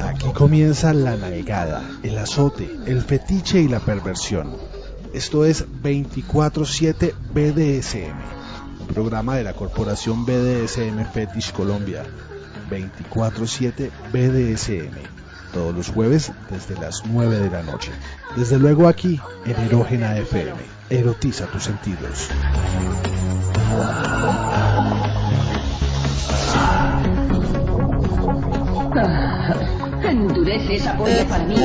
Aquí comienza la navegada, el azote, el fetiche y la perversión. Esto es 24-7 BDSM, programa de la corporación BDSM Fetish Colombia. 24-7 BDSM, todos los jueves desde las 9 de la noche. Desde luego aquí en Erógena FM. Erotiza tus sentidos. Endurece esa polla para mí.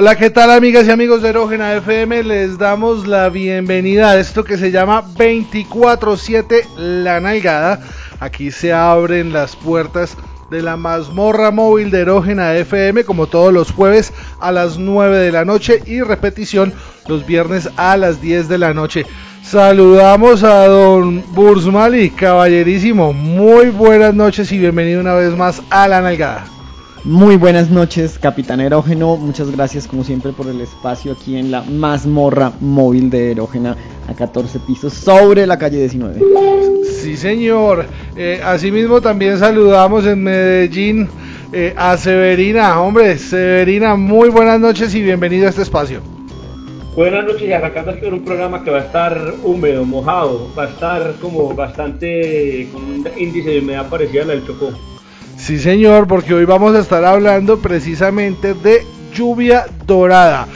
Hola, ¿qué tal amigas y amigos de Erógena FM? Les damos la bienvenida a esto que se llama 24-7 La Nalgada. Aquí se abren las puertas de la mazmorra móvil de Erógena FM como todos los jueves a las 9 de la noche y repetición los viernes a las 10 de la noche. Saludamos a don Bursmali, caballerísimo. Muy buenas noches y bienvenido una vez más a La Nalgada. Muy buenas noches, Capitán Erógeno. Muchas gracias, como siempre, por el espacio aquí en la mazmorra móvil de Erógena a 14 pisos sobre la calle 19. Sí, señor. Eh, asimismo, también saludamos en Medellín eh, a Severina. Hombre, Severina, muy buenas noches y bienvenido a este espacio. Buenas noches y arrancando aquí con un programa que va a estar húmedo, mojado, va a estar como bastante con un índice de humedad parecida al del Chocó. Sí, señor, porque hoy vamos a estar hablando precisamente de lluvia dorada.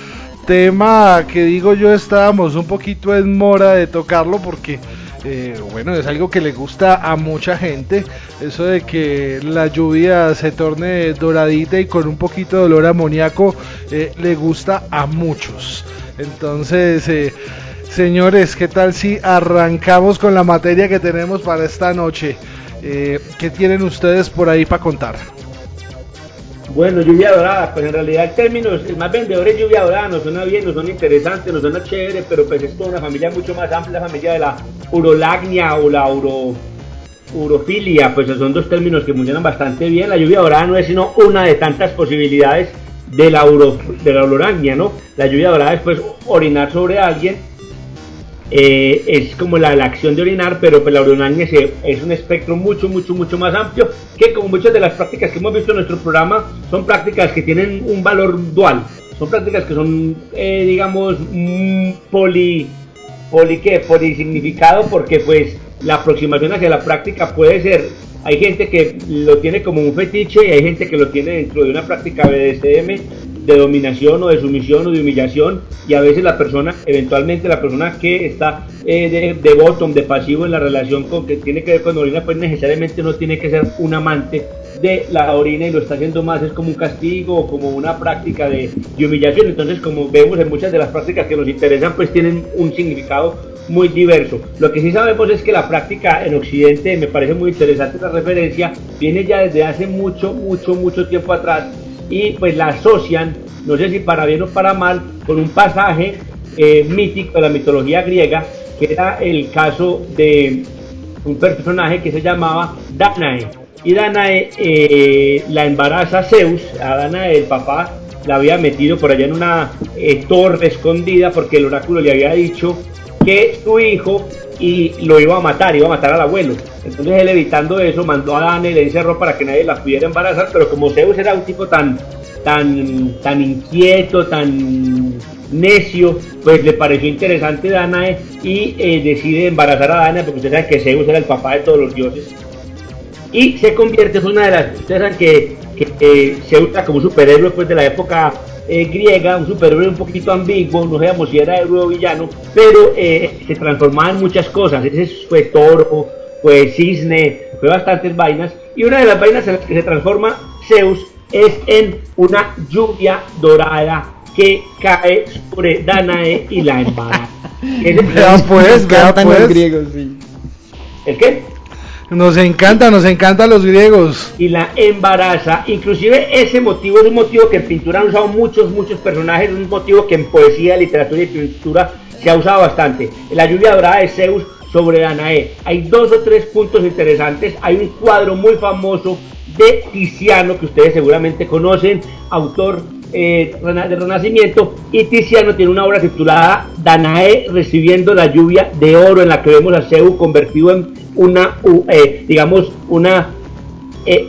Tema que digo yo estábamos un poquito en mora de tocarlo porque, eh, bueno, es algo que le gusta a mucha gente. Eso de que la lluvia se torne doradita y con un poquito de olor amoníaco eh, le gusta a muchos. Entonces, eh, señores, ¿qué tal si arrancamos con la materia que tenemos para esta noche? Eh, ¿Qué tienen ustedes por ahí para contar? Bueno, lluvia dorada, pues en realidad el término, el más vendedor es lluvia dorada, nos suena bien, nos suena interesante, nos suena chévere, pero pues es toda una familia mucho más amplia, la familia de la urolagnia o la uro, urofilia, pues son dos términos que funcionan bastante bien. La lluvia dorada no es sino una de tantas posibilidades de la, uro, de la urolagnia, ¿no? La lluvia dorada es pues orinar sobre alguien eh, es como la, la, acción de orinar, pero pues la urinaria es un espectro mucho, mucho, mucho más amplio que como muchas de las prácticas que hemos visto en nuestro programa son prácticas que tienen un valor dual, son prácticas que son, eh, digamos, mm, poli, poli, ¿qué? Polisignificado porque pues la aproximación hacia la práctica puede ser, hay gente que lo tiene como un fetiche y hay gente que lo tiene dentro de una práctica BDSM de dominación o de sumisión o de humillación y a veces la persona, eventualmente la persona que está eh, de, de bottom, de pasivo en la relación con que tiene que ver con orina, pues necesariamente no tiene que ser un amante de la orina y lo está haciendo más es como un castigo o como una práctica de, de humillación. Entonces, como vemos en muchas de las prácticas que nos interesan, pues tienen un significado muy diverso. Lo que sí sabemos es que la práctica en Occidente, me parece muy interesante la referencia, viene ya desde hace mucho, mucho, mucho tiempo atrás y pues la asocian, no sé si para bien o para mal, con un pasaje eh, mítico de la mitología griega, que era el caso de un personaje que se llamaba Danae. Y Danae eh, la embaraza Zeus, a Danae el papá la había metido por allá en una eh, torre escondida porque el oráculo le había dicho que su hijo y lo iba a matar, iba a matar al abuelo. Entonces él evitando eso mandó a Dana y le encerró para que nadie la pudiera embarazar, pero como Zeus era un tipo tan, tan, tan inquieto, tan necio, pues le pareció interesante Danae y eh, decide embarazar a Danae porque ustedes saben que Zeus era el papá de todos los dioses. Y se convierte, en una de las, ustedes saben que, que eh, Zeus era como un superhéroe pues, de la época eh, griega, un superhéroe un poquito ambiguo, no sabemos si era héroe o villano, pero eh, se transformaba en muchas cosas. Ese fue toro, fue cisne, fue bastantes vainas. Y una de las vainas en las que se transforma Zeus es en una lluvia dorada que cae sobre Danae y la embaraza. Pues, pues. sí. ¿El qué? Nos encanta, nos encantan los griegos. y la embaraza. Inclusive ese motivo es un motivo que en pintura han usado muchos, muchos personajes, un motivo que en poesía, literatura y pintura se ha usado bastante. La lluvia dorada de Zeus sobre Danae. Hay dos o tres puntos interesantes. Hay un cuadro muy famoso de Tiziano que ustedes seguramente conocen, autor eh, Renacimiento, y Tiziano tiene una obra titulada Danae recibiendo la lluvia de oro en la que vemos a Zeus convertido en una, eh, digamos, una eh,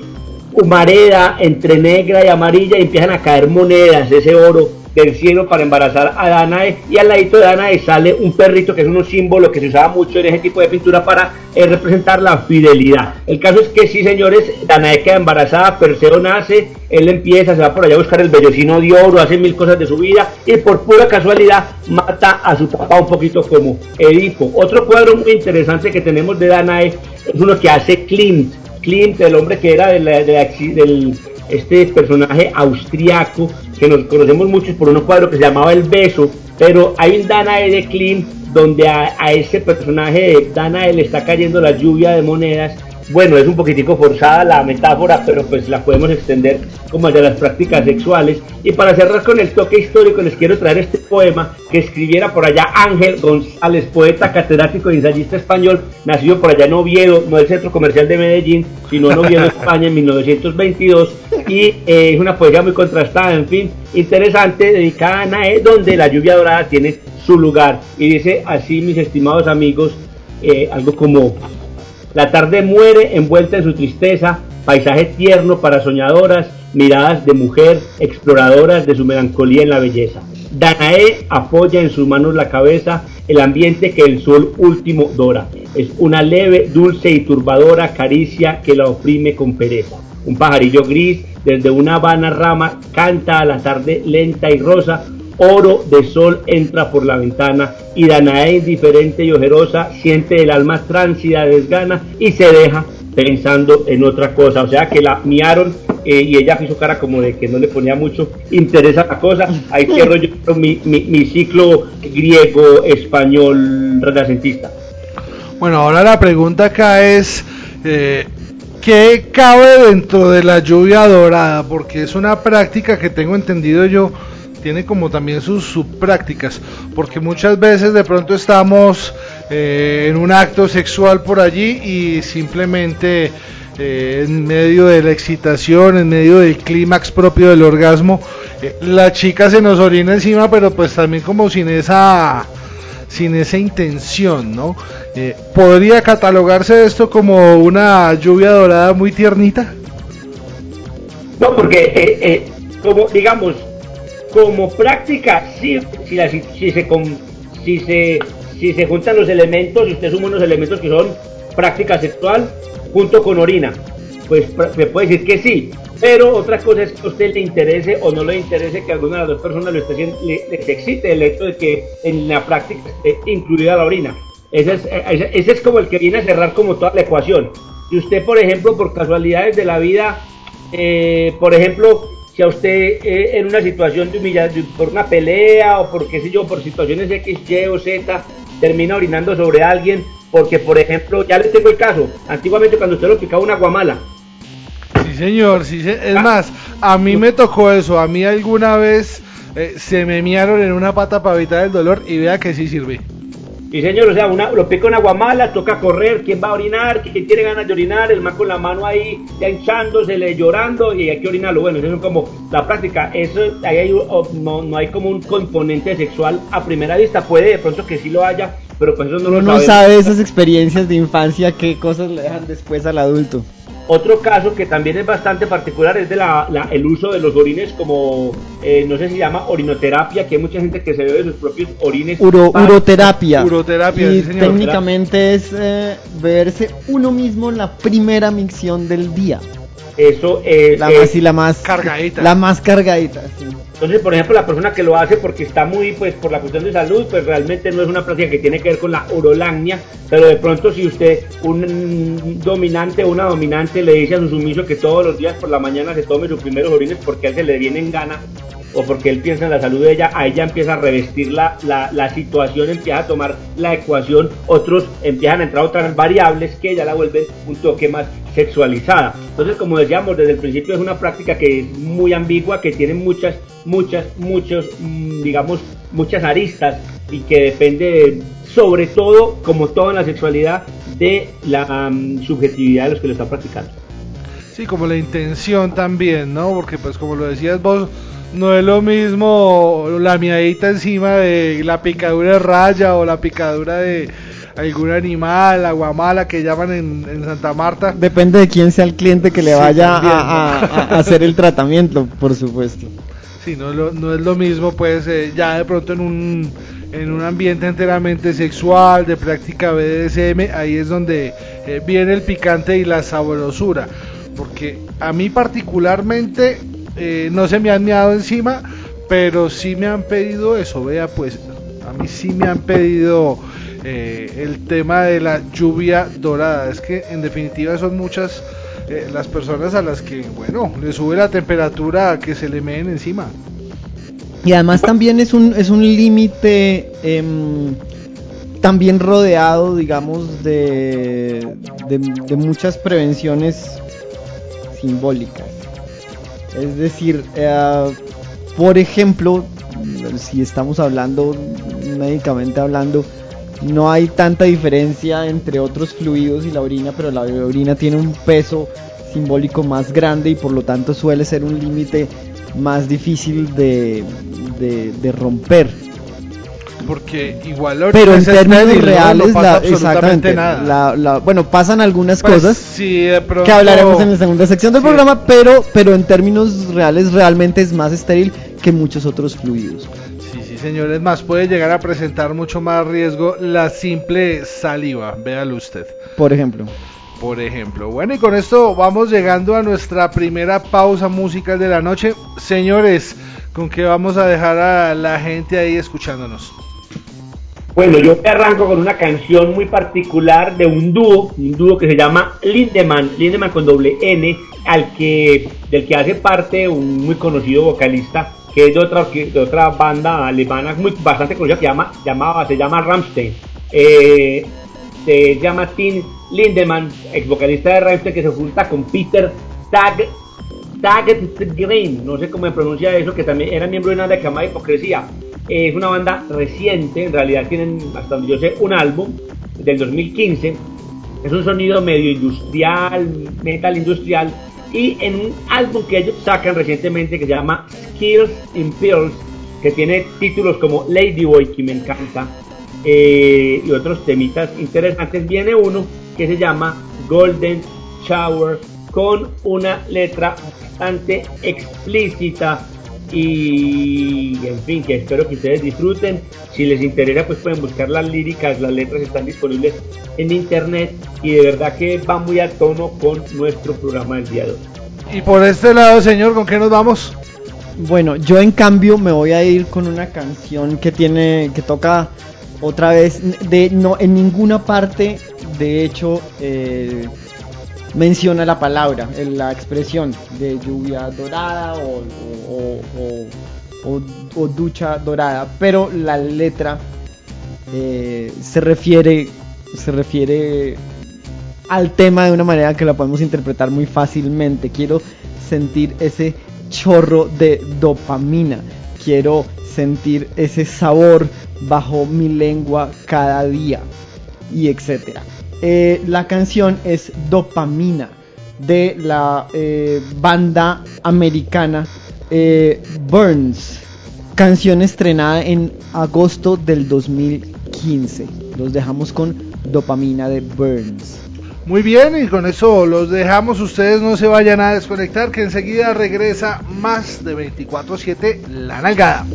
humareda entre negra y amarilla y empiezan a caer monedas, ese oro del cielo para embarazar a Danae y al ladito de Danae sale un perrito que es un símbolo que se usaba mucho en ese tipo de pintura para eh, representar la fidelidad. El caso es que sí, señores, Danae queda embarazada, Perseo nace, él empieza, se va por allá a buscar el vellocino de oro, hace mil cosas de su vida y por pura casualidad mata a su papá un poquito como Edipo. Otro cuadro muy interesante que tenemos de Danae es uno que hace Klimt. Klimt, el hombre que era del este personaje austriaco que nos conocemos muchos por unos cuadros que se llamaba El Beso, pero hay un Danae de Klim donde a, a ese personaje de Danae le está cayendo la lluvia de monedas bueno, es un poquitico forzada la metáfora, pero pues la podemos extender como de las prácticas sexuales. Y para cerrar con el toque histórico, les quiero traer este poema que escribiera por allá Ángel González, poeta catedrático y ensayista español, nacido por allá en Oviedo, no el centro comercial de Medellín, sino en Oviedo, España, en 1922. Y eh, es una poesía muy contrastada, en fin, interesante, dedicada a Nae, donde la lluvia dorada tiene su lugar. Y dice así, mis estimados amigos, eh, algo como la tarde muere envuelta en su tristeza, paisaje tierno para soñadoras, miradas de mujer, exploradoras de su melancolía en la belleza. Danae apoya en sus manos la cabeza, el ambiente que el sol último dora. Es una leve, dulce y turbadora caricia que la oprime con pereza. Un pajarillo gris desde una vana rama canta a la tarde lenta y rosa, oro de sol entra por la ventana y Danae indiferente y ojerosa siente el alma tránsida desgana y se deja pensando en otra cosa, o sea que la miaron eh, y ella hizo cara como de que no le ponía mucho interés a la cosa, ahí cierro yo mi, mi, ciclo griego, español, renacentista. Bueno, ahora la pregunta acá es, eh, ¿qué cabe dentro de la lluvia dorada? Porque es una práctica que tengo entendido yo, tiene como también sus subprácticas, porque muchas veces de pronto estamos eh, en un acto sexual por allí y simplemente eh, en medio de la excitación, en medio del clímax propio del orgasmo, eh, la chica se nos orina encima, pero pues también como sin esa sin esa intención, ¿no? ¿Podría catalogarse esto como una lluvia dorada muy tiernita? No, porque como digamos, como práctica, sí, si, si, se, si, se, si se juntan los elementos, si usted suma unos elementos que son práctica sexual junto con orina, pues se puede decir que sí. Pero otra cosa es que a usted le interese o no le interese que alguna de las dos personas haciendo, le, excite el hecho de que en la práctica esté incluida la orina. Ese es, ese es como el que viene a cerrar como toda la ecuación. Si usted, por ejemplo, por casualidades de la vida, eh, por ejemplo, si a usted eh, en una situación de humillación, por una pelea o por qué sé yo, por situaciones X, Y o Z, termina orinando sobre alguien, porque por ejemplo, ya le tengo el caso, antiguamente cuando usted lo picaba una guamala. Sí señor, sí, es más, a mí me tocó eso, a mí alguna vez eh, se me miaron en una pata para evitar el dolor y vea que sí sirve. Y señor, o sea, una, lo pica una guamala, toca correr, quién va a orinar, quién tiene ganas de orinar, el man con la mano ahí ya hinchándosele, llorando y hay que orinarlo. Bueno, eso es como la práctica. Eso, ahí hay, no, no hay como un componente sexual a primera vista. Puede de pronto que sí lo haya, pero pues eso no lo Uno no sabe esas experiencias de infancia, qué cosas le dejan después al adulto. Otro caso que también es bastante particular es de la, el uso de los orines como, eh, no sé si se llama orinoterapia, que hay mucha gente que se bebe sus propios orines. uroterapia. Uroterapia, y técnicamente es eh, beberse uno mismo la primera micción del día. Eso es... La más y la más... Cargadita. La más cargadita, sí. Entonces, por ejemplo, la persona que lo hace porque está muy, pues, por la cuestión de salud, pues realmente no es una práctica que tiene que ver con la urolagnia, pero de pronto si usted, un dominante o una dominante le dice a su sumiso que todos los días por la mañana se tome sus primeros orines porque a él se le viene en gana, o porque él piensa en la salud de ella, a ella empieza a revestir la, la, situación, empieza a tomar la ecuación, otros empiezan a entrar otras variables que ella la vuelven un toque más sexualizada. Entonces, como decíamos, desde el principio es una práctica que es muy ambigua, que tiene muchas, muchas, muchos, mm, digamos, muchas aristas y que depende sobre todo, como todo en la sexualidad, de la mm, subjetividad de los que lo están practicando. Sí, como la intención también, ¿no? Porque pues como lo decías vos, no es lo mismo la miadita encima de la picadura de raya o la picadura de algún animal, aguamala que llaman en, Santa Marta. Depende de quién sea el cliente que le vaya a, hacer el tratamiento, por supuesto. Sí, no, no es lo mismo, pues eh, ya de pronto en un, en un ambiente enteramente sexual, de práctica BDSM, ahí es donde eh, viene el picante y la sabrosura. Porque a mí particularmente eh, no se me han meado encima, pero sí me han pedido eso, vea pues, a mí sí me han pedido eh, el tema de la lluvia dorada. Es que en definitiva son muchas eh, las personas a las que, bueno, le sube la temperatura a que se le meen encima. Y además también es un, es un límite em, también rodeado, digamos, de, de, muchas prevenciones Es decir, eh, por ejemplo, si estamos hablando, médicamente hablando, no hay tanta diferencia entre otros fluidos y la orina, pero la orina tiene un peso simbólico más grande y por lo tanto suele ser un límite más difícil de, de, romper. Porque igual Pero en términos reales, la, exactamente, nada. bueno, pasan algunas pues cosas que hablaremos en la segunda sección del programa, pero, pero en términos reales realmente es más estéril que muchos otros fluidos señores, más puede llegar a presentar mucho más riesgo la simple saliva, véalo usted. Por ejemplo. Por ejemplo. Bueno, y con esto vamos llegando a nuestra primera pausa musical de la noche. Señores, ¿con qué vamos a dejar a la gente ahí escuchándonos? Bueno, yo arranco con una canción muy particular de un dúo, un dúo que se llama Lindemann, Lindemann con doble N, al que, del que hace parte un muy conocido vocalista que es de otra, de otra banda alemana muy, bastante conocida que llama, llamaba, se llama Rammstein. Eh, se llama Tim Lindemann, ex vocalista de Rammstein, que se junta con Peter Tag, Green, no sé cómo se pronuncia eso, que también era miembro de una banda que llama Hipocresía. Es una banda reciente, en realidad tienen, hasta donde yo sé, un álbum del 2015. Es un sonido medio industrial, metal industrial, y en un álbum que ellos sacan recientemente que se llama Skills in Pills, que tiene títulos como Ladyboy, que me encanta, eh, y otros temitas interesantes, viene uno que se llama Golden Shower, con una letra bastante explícita y en fin, que espero que ustedes disfruten. Si les interesa, pues pueden buscar las líricas, las letras están disponibles en internet y de verdad que va muy a tono con nuestro programa del día de hoy. Y por este lado, señor, ¿con qué nos vamos? Bueno, yo en cambio me voy a ir con una canción que tiene, que toca otra vez, de no en ninguna parte, de hecho, eh, menciona la palabra, la expresión de lluvia dorada o, o, ducha dorada, pero la letra eh, se refiere se refiere al tema de una manera que la podemos interpretar muy fácilmente. Quiero sentir ese chorro de dopamina. Quiero sentir ese sabor bajo mi lengua cada día y etcétera. Eh, la canción es Dopamina de la eh, banda americana eh, Burns. Canción estrenada en agosto del 2015. Los dejamos con Dopamina de Burns. Muy bien, y con eso los dejamos. Ustedes no se vayan a desconectar, que enseguida regresa más de 24-7 la nalgada.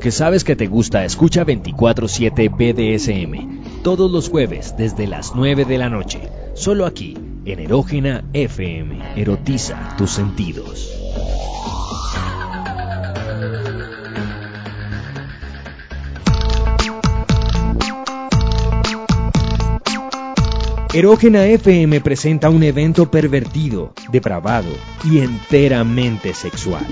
Porque sabes que te gusta, escucha 24-7 BDSM. Todos los jueves desde las 9 de la noche. Solo aquí, en Erógena FM. Erotiza tus sentidos. Erógena FM presenta un evento pervertido, depravado y enteramente sexual.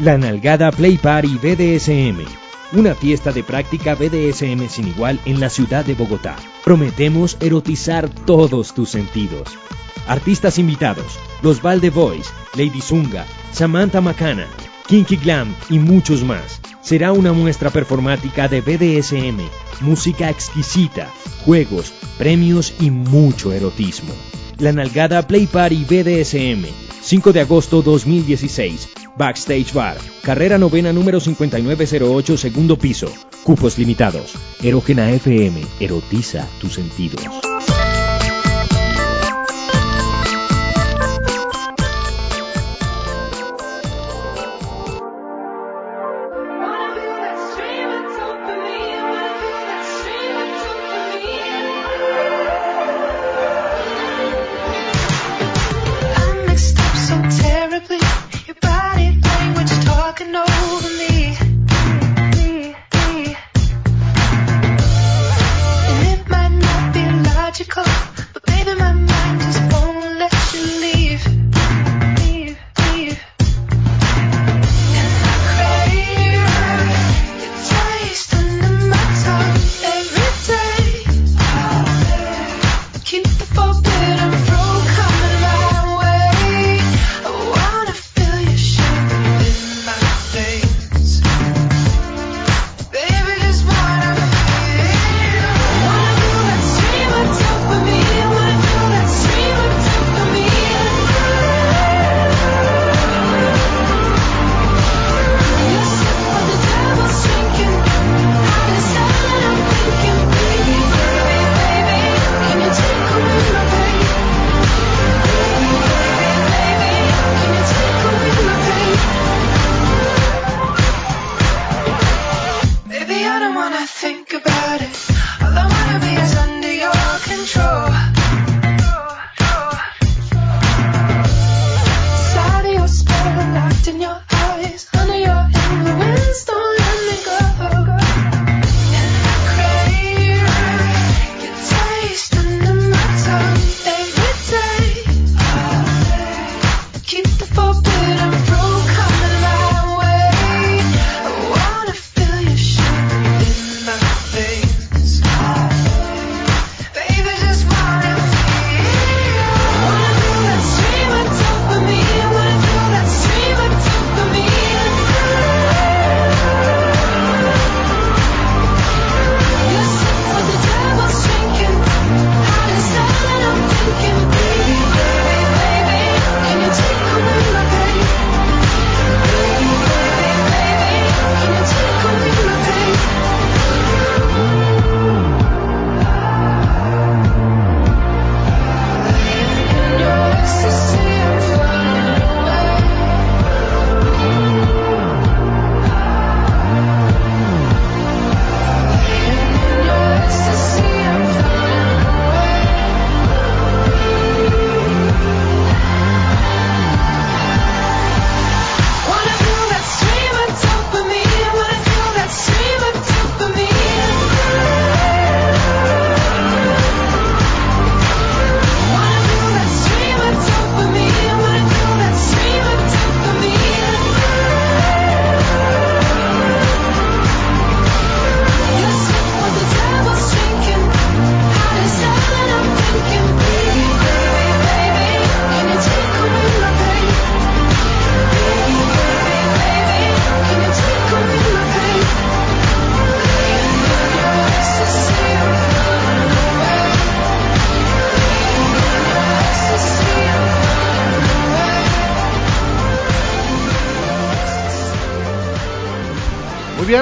La Nalgada Play Party BDSM. Una fiesta de práctica BDSM sin igual en la ciudad de Bogotá. Prometemos erotizar todos tus sentidos. Artistas invitados: Los Valde Boys, Lady Zunga, Samantha Macana, Kinky Glam y muchos más. Será una muestra performática de BDSM, música exquisita, juegos, premios y mucho erotismo. La Nalgada Play Party BDSM, 5 de agosto 2016. Backstage Bar, carrera novena número 5908, segundo piso. Cupos limitados. Erógena FM, erotiza tus sentidos.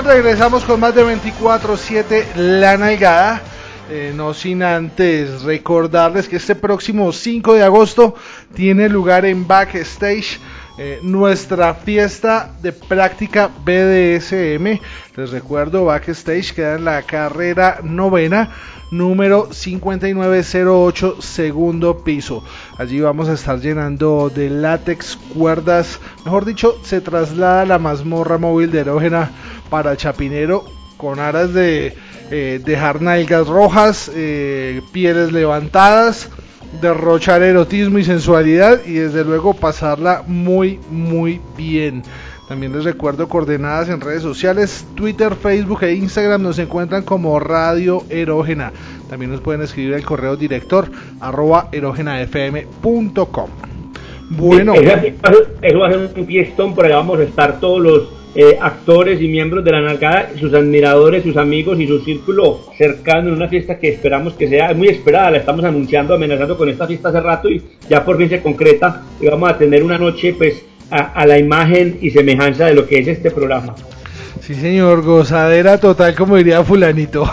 Regresamos con más de 24-7 La Nalgada. Eh, no sin antes recordarles que este próximo 5 de agosto tiene lugar en Backstage eh, nuestra fiesta de práctica BDSM. Les recuerdo, Backstage queda en la carrera novena, número 5908, segundo piso. Allí vamos a estar llenando de látex, cuerdas, mejor dicho, se traslada la mazmorra móvil de erógena para Chapinero con aras de eh, dejar nalgas rojas, eh, pieles levantadas derrochar erotismo y sensualidad y desde luego pasarla muy muy bien. También les recuerdo coordenadas en redes sociales, Twitter, Facebook e Instagram nos encuentran como Radio Erógena. También nos pueden escribir al correo director arroba erógenafm.com. Bueno, eso, va a ser un fiestón, por ahí vamos a estar todos los eh, actores y miembros de la Nalgada, sus admiradores, sus amigos y su círculo cercano en una fiesta que esperamos que sea muy esperada. La estamos anunciando, amenazando con esta fiesta hace rato y ya por fin se concreta y vamos a tener una noche pues a, la imagen y semejanza de lo que es este programa. Sí, señor, gozadera total, como diría fulanito.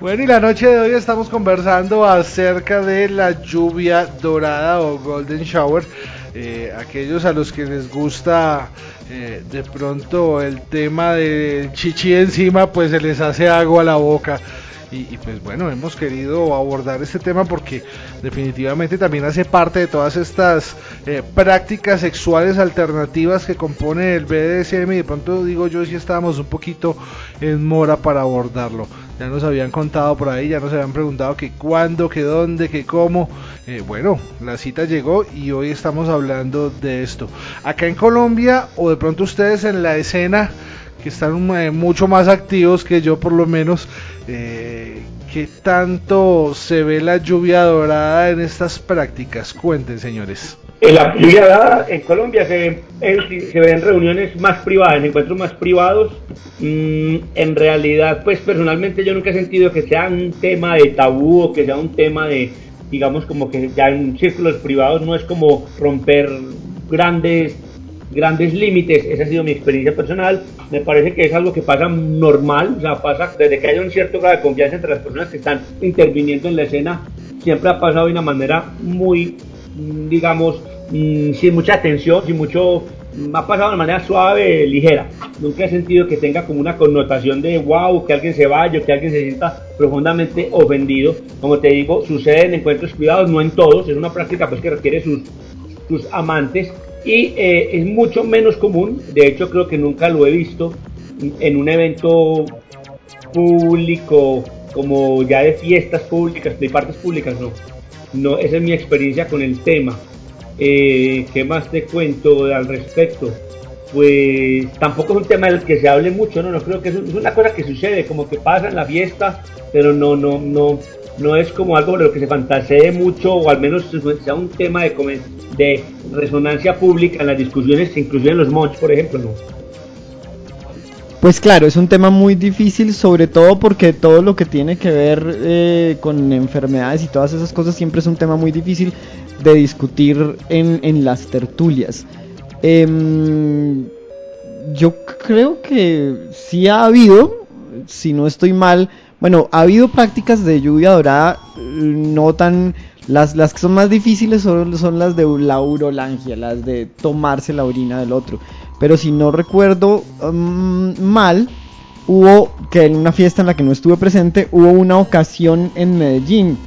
bueno, y la noche de hoy estamos conversando acerca de la lluvia dorada o golden shower eh, aquellos a los que les gusta eh, de pronto el tema del chichi encima, pues se les hace agua a la boca. Y, pues bueno, hemos querido abordar este tema porque definitivamente también hace parte de todas estas eh, prácticas sexuales alternativas que compone el BDSM y de pronto digo yo si estábamos un poquito en mora para abordarlo. Ya nos habían contado por ahí, ya nos habían preguntado que cuándo, que dónde, que cómo. Eh, bueno, la cita llegó y hoy estamos hablando de esto. Acá en Colombia o de pronto ustedes en la escena que están eh, mucho más activos que yo por lo menos, eh, ¿qué tanto se ve la lluvia dorada en estas prácticas? Cuenten, señores. En la dorada en Colombia se, se ven reuniones más privadas, encuentros más privados. Mm, en realidad, pues personalmente yo nunca he sentido que sea un tema de tabú o que sea un tema de, digamos, como que ya en círculos privados no es como romper grandes grandes límites, esa ha sido mi experiencia personal, me parece que es algo que pasa normal, o sea, pasa desde que hay un cierto grado de confianza entre las personas que están interviniendo en la escena, siempre ha pasado de una manera muy, digamos, mm, sin mucha atención, sin mucho, mm, ha pasado de manera suave, ligera, nunca he sentido que tenga como una connotación de wow, que alguien se vaya, que alguien se sienta profundamente ofendido, como te digo, sucede en encuentros privados, no en todos, es una práctica pues que requiere sus, sus amantes, y eh, es mucho menos común, de hecho creo que nunca lo he visto en un evento público como ya de fiestas públicas, de partes públicas, no. No esa es mi experiencia con el tema. Eh, ¿Qué más te cuento al respecto? Pues tampoco es un tema del que se hable mucho, no, no creo que es, una cosa que sucede, como que pasa en la fiesta, pero no, no, no, no es como algo de lo que se fantasee mucho o al menos sea un tema de, de resonancia pública en las discusiones, inclusive en los mods, por ejemplo, ¿no? Pues claro, es un tema muy difícil, sobre todo porque todo lo que tiene que ver eh, con enfermedades y todas esas cosas siempre es un tema muy difícil de discutir en, las tertulias. Em, yo creo que sí ha habido, si no estoy mal, bueno, ha habido prácticas de lluvia dorada no tan... Las, las que son más difíciles son, son las de la urolangia, las de tomarse la orina del otro. Pero si no recuerdo um, mal, hubo que en una fiesta en la que no estuve presente, hubo una ocasión en Medellín,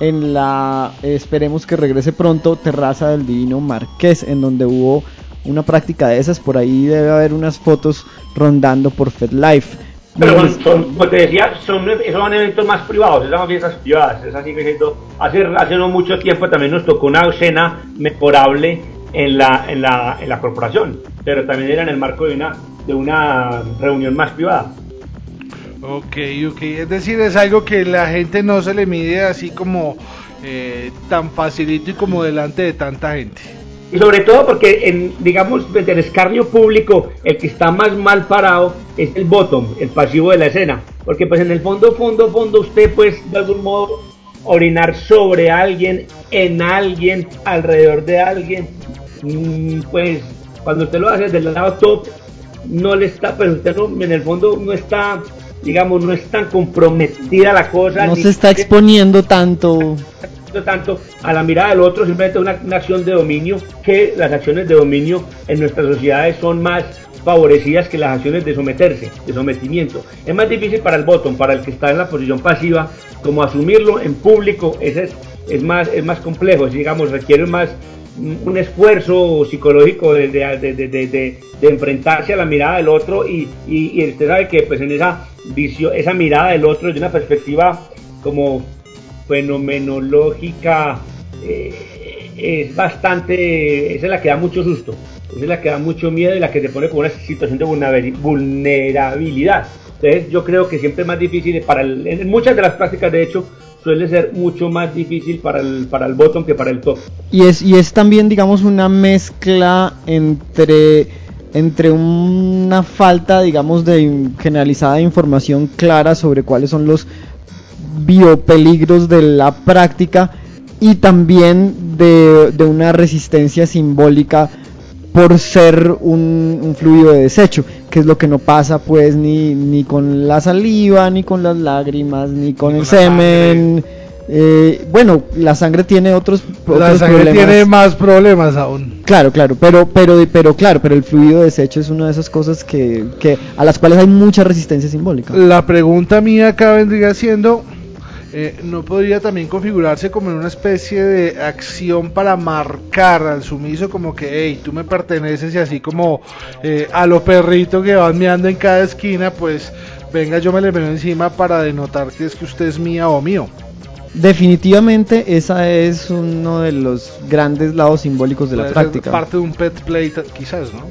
en la, esperemos que regrese pronto, Terraza del Divino Marqués, en donde hubo una práctica de esas. Por ahí debe haber unas fotos rondando por FedLife. Pero son, como te decía, son, son eventos más privados, esas son fiestas privadas. Es así que hace, hace no mucho tiempo también nos tocó una escena mejorable en la, en la, en la corporación, pero también era en el marco de una, de una reunión más privada. Ok, ok, es decir, es algo que la gente no se le mide así como eh, tan facilito y como delante de tanta gente. Y sobre todo porque, en, digamos, en el escarnio público, el que está más mal parado es el bottom, el pasivo de la escena. Porque pues en el fondo, fondo, fondo, usted pues de algún modo orinar sobre alguien, en alguien, alrededor de alguien, mm, pues cuando usted lo hace del lado top, no le está, pero usted no, en el fondo no está, digamos, no es tan comprometida la cosa. No se está exponiendo tanto. Tanto a la mirada del otro, simplemente una, una acción de dominio, que las acciones de dominio en nuestras sociedades son más favorecidas que las acciones de someterse, de sometimiento. Es más difícil para el botón, para el que está en la posición pasiva, como asumirlo en público, es, es más, es más complejo, digamos, requiere más un esfuerzo psicológico de, de, de- de enfrentarse a la mirada del otro y, y, y usted sabe que pues en esa visión, esa mirada del otro de una perspectiva como fenomenológica eh, es bastante, esa es la que da mucho susto, esa es la que da mucho miedo y la que te pone como una situación de vulnerabil- vulnerabilidad. Entonces yo creo que siempre es más difícil para el, en muchas de las prácticas de hecho suele ser mucho más difícil para el, para el bottom que para el top. Y es, y es también, digamos, una mezcla entre, entre una falta, digamos, de generalizada de información clara sobre cuáles son los biopeligros de la práctica y también de, de una resistencia simbólica por ser un, un fluido de desecho, que es lo que no pasa pues ni, ni con la saliva, ni con las lágrimas, ni con el con la semen. Eh, bueno, la sangre tiene otros, La otros sangre problemas. tiene más problemas aún. Claro, claro, pero, pero, pero claro, pero el fluido de desecho es una de esas cosas que, que a las cuales hay mucha resistencia simbólica. La pregunta mía acá vendría siendo, eh, ¿no podría también configurarse como en una especie de acción para marcar al sumiso como que, hey, tú me perteneces y así como eh, a lo perrito que van meando en cada esquina, pues venga, yo me le veo encima para denotar que es que usted es mía o mío? Definitivamente esa es uno de los grandes lados simbólicos de la Puede práctica. Parte de un pet play quizás, ¿no?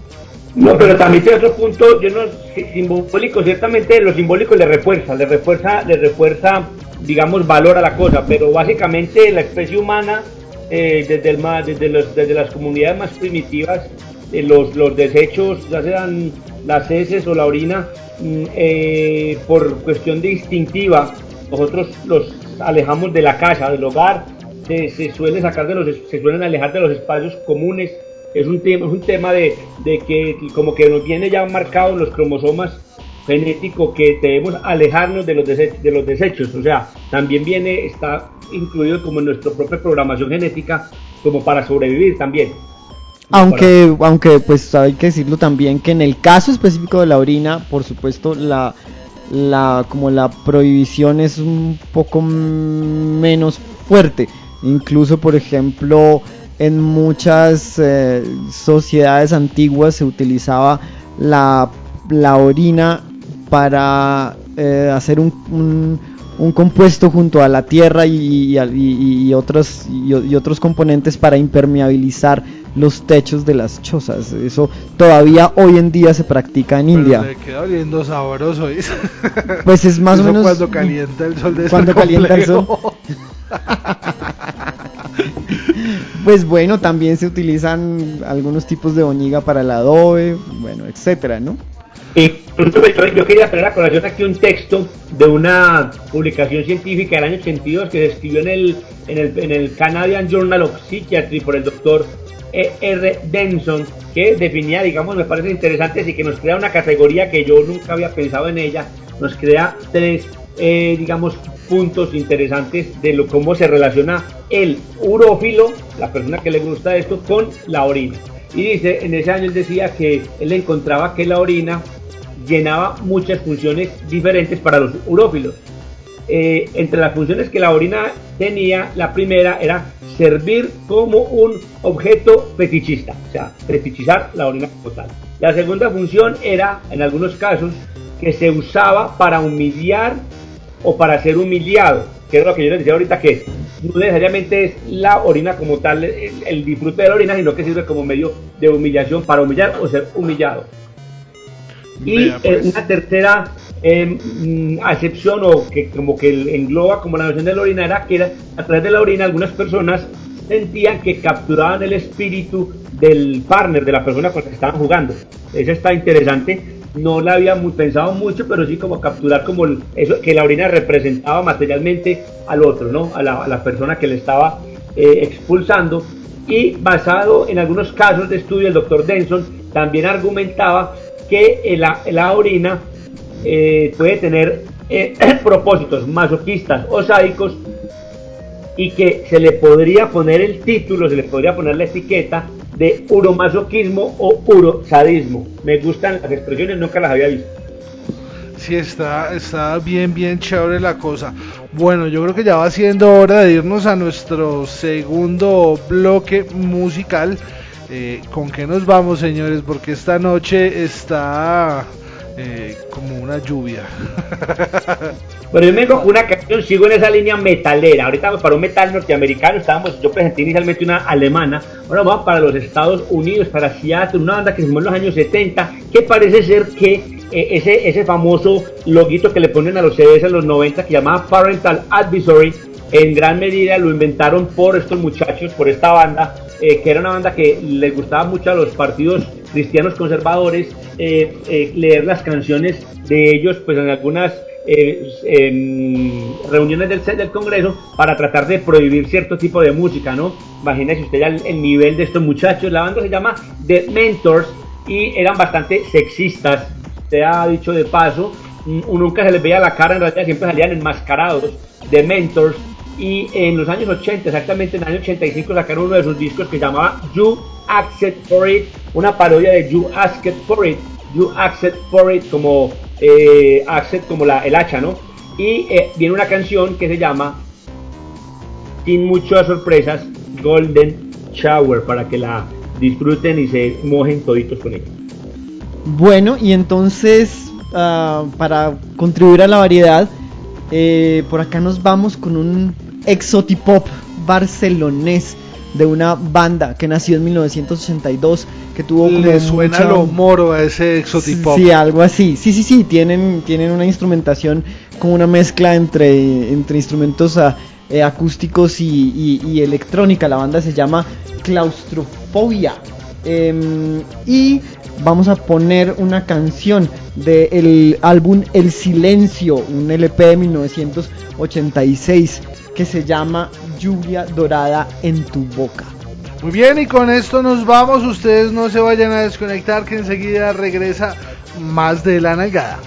No, pero también tiene otro punto, yo no, si- simbólico, ciertamente lo simbólico le refuerza, le refuerza, le refuerza, digamos, valor a la cosa, pero básicamente la especie humana, eh, desde, el ma- desde, los- desde las comunidades más primitivas, eh, los, los desechos, ya sean las heces o la orina, mm, eh, por cuestión de instintiva, nosotros los alejamos de la casa, del hogar, se, se suele sacar de los, se suelen alejar de los espacios comunes, es un tema, es un tema de, de que como que nos viene ya marcado en los cromosomas genético que debemos alejarnos de los, desechos, de los desechos, o sea, también viene, está incluido como en nuestra propia programación genética, como para sobrevivir también. Aunque, aunque pues hay que decirlo también que en el caso específico de la orina, por supuesto, la, la como la prohibición es un poco menos fuerte. Incluso, por ejemplo, en muchas eh, sociedades antiguas se utilizaba la, la orina para eh, hacer un, un- un compuesto junto a la tierra y, y, y- y otros, y, otros componentes para impermeabilizar los techos de las chozas. Eso todavía hoy en día se practica en Pero India. Le queda oliendo sabroso. Pues es más o menos cuando calienta el sol de cuando calienta el sol. Pues bueno, también se utilizan algunos tipos de boñiga para el adobe, bueno, etcétera, ¿no? Incluso yo, yo quería traer a colación aquí un texto de una publicación científica del año 82 que se escribió en el, en el, en el Canadian Journal of Psychiatry por el doctor E. R. Denson, que definía, digamos, me parece interesante, así que nos crea una categoría que yo nunca había pensado en ella, nos crea tres, eh, digamos, puntos interesantes de lo, cómo se relaciona el urófilo, la persona que le gusta esto, con la orina. Y dice, en ese año él decía que él encontraba que la orina llenaba muchas funciones diferentes para los urófilos. Eh, entre las funciones que la orina tenía, la primera era servir como un objeto fetichista, o sea, fetichizar la orina como tal. La segunda función era, en algunos casos, que se usaba para humillar o para ser humillado, que es lo que yo les decía ahorita, que no necesariamente es la orina como tal, el, el disfrute de la orina, sino que sirve como medio de humillación para humillar o ser humillado. Y eh, pues. una tercera eh, acepción o que como que engloba como la noción de la orina era que era, a través de la orina algunas personas sentían que capturaban el espíritu del partner, de la persona con la que estaban jugando. Eso está interesante. No la había pensado mucho, pero sí como capturar como eso que la orina representaba materialmente al otro, ¿no? A la, a persona que le estaba eh, expulsando. Y basado en algunos casos de estudio, el doctor Denson también argumentaba que la, la orina eh, puede tener eh, propósitos masoquistas o sádicos y que se le podría poner el título, se le podría poner la etiqueta de uromasoquismo o urosadismo. Me gustan las expresiones, nunca las había visto. Sí, está, está bien, bien chévere la cosa. Bueno, yo creo que ya va siendo hora de irnos a nuestro segundo bloque musical. Eh, ¿Con qué nos vamos, señores? Porque esta noche está eh, como una lluvia. Bueno, yo me con una canción, sigo en esa línea metalera. Ahorita para un metal norteamericano, estábamos, yo presenté inicialmente una alemana, ahora vamos para los Estados Unidos, para Seattle, una banda que se formó en los años 70, que parece ser que eh, ese, ese famoso loguito que le ponen a los CDs en los 90 que llamaba Parental Advisory, en gran medida lo inventaron por estos muchachos, por esta banda, eh, que era una banda que les gustaba mucho a los partidos cristianos conservadores, eh, leer las canciones de ellos, pues en algunas reuniones del, del Congreso para tratar de prohibir cierto tipo de música, ¿no? Imagínese usted ya el, nivel de estos muchachos. La banda se llama The Mentors y eran bastante sexistas, te ha dicho de paso. Nunca se les veía la cara, en realidad siempre salían enmascarados. The Mentors y en los años 80, exactamente en el año 85, sacaron uno de sus discos que llamaba You Accept For It, una parodia de You Asked For It, You Accept For It como eh, como la, el hacha, ¿no? Y eh, viene una canción que se llama, sin muchas sorpresas, Golden Shower, para que la disfruten y se mojen toditos con ella. Bueno, y entonces, ah, para contribuir a la variedad, eh, por acá nos vamos con un exotipop barcelonés de una banda que nació en 1982 que tuvo Le suena lo moro a ese exotipop. Sí, algo así. Sí, sí, sí, tienen, tienen una instrumentación como una mezcla entre, entre instrumentos ah, eh, acústicos y, electrónica. La banda se llama Claustrofobia. Em, y vamos a poner una canción del álbum El Silencio, un LP de 1986 que se llama Lluvia Dorada en tu boca. Muy bien, y con esto nos vamos. Ustedes no se vayan a desconectar, que enseguida regresa más de la nalgada.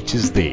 Las noches de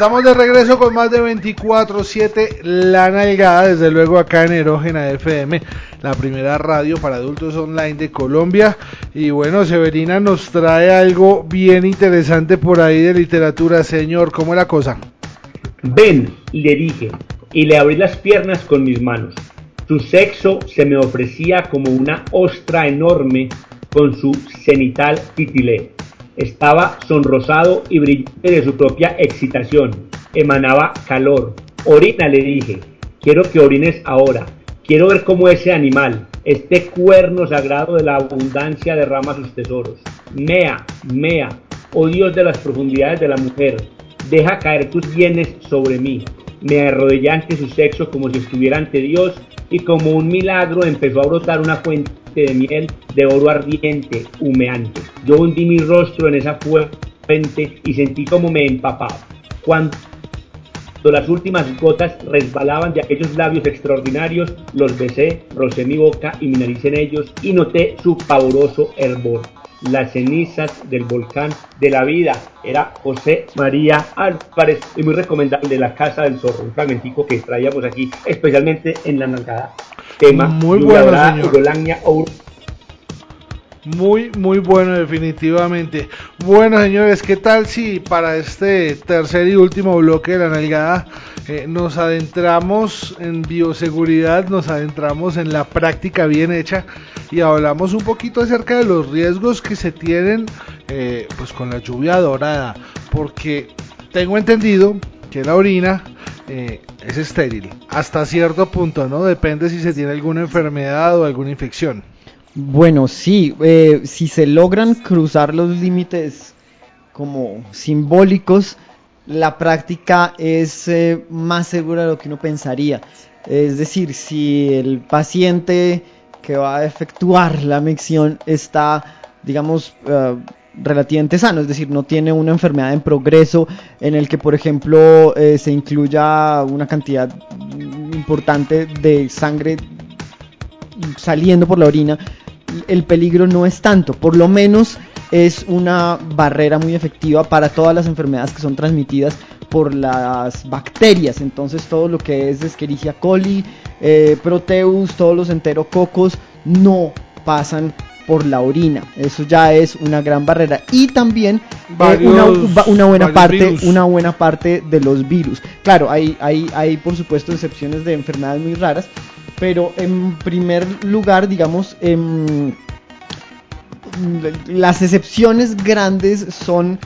Estamos de regreso con más de 24-7 La Nalgada, desde luego acá en Erógena FM, la primera radio para adultos online de Colombia. Y bueno, Severina nos trae algo bien interesante por ahí de literatura. Señor, ¿cómo es la cosa? Ven, le dije, y le abrí las piernas con mis manos. Su sexo se me ofrecía como una ostra enorme con su cenital titilé. Estaba sonrosado y brillante de su propia excitación. Emanaba calor. Orina, le dije. Quiero que orines ahora. Quiero ver cómo ese animal, este cuerno sagrado de la abundancia, derrama sus tesoros. Mea, mea, oh Dios de las profundidades de la mujer, deja caer tus bienes sobre mí. Me arrodillé ante su sexo como si estuviera ante Dios y como un milagro empezó a brotar una fuente de miel de oro ardiente, humeante. Yo hundí mi rostro en esa fuente y sentí como me empapaba. Cuando las últimas gotas resbalaban de aquellos labios extraordinarios, los besé, rocé mi boca y mi nariz en ellos y noté su pavoroso hervor. Las cenizas del volcán de la vida era José María Álvarez muy recomendable La Casa del Zorro, un fragmentico que traíamos aquí, especialmente en la nalgada. Tema Muy bueno, señor. Muy, muy bueno definitivamente. Bueno, señores, ¿qué tal si para este tercer y último bloque de la nalgada eh, nos adentramos en bioseguridad, nos adentramos en la práctica bien hecha y hablamos un poquito acerca de los riesgos que se tienen eh, pues con la lluvia dorada? Porque tengo entendido que la orina eh, es estéril hasta cierto punto, ¿no? Depende si se tiene alguna enfermedad o alguna infección. Bueno, sí, eh, si se logran cruzar los límites como simbólicos, la práctica es eh, más segura de lo que uno pensaría. Es decir, si el paciente que va a efectuar la micción está, digamos, eh, relativamente sano, es decir, no tiene una enfermedad en progreso en el que, por ejemplo, eh, se incluya una cantidad importante de sangre saliendo por la orina, el peligro no es tanto, por lo menos es una barrera muy efectiva para todas las enfermedades que son transmitidas por las bacterias. Entonces todo lo que es Escherichia coli, eh, Proteus, todos los enterococos no pasan por la orina. Eso ya es una gran barrera. Y también eh, una, una buena parte, virus. una buena parte de los virus. Claro, hay, hay, hay por supuesto excepciones de enfermedades muy raras, pero en primer lugar, digamos, em, las excepciones grandes son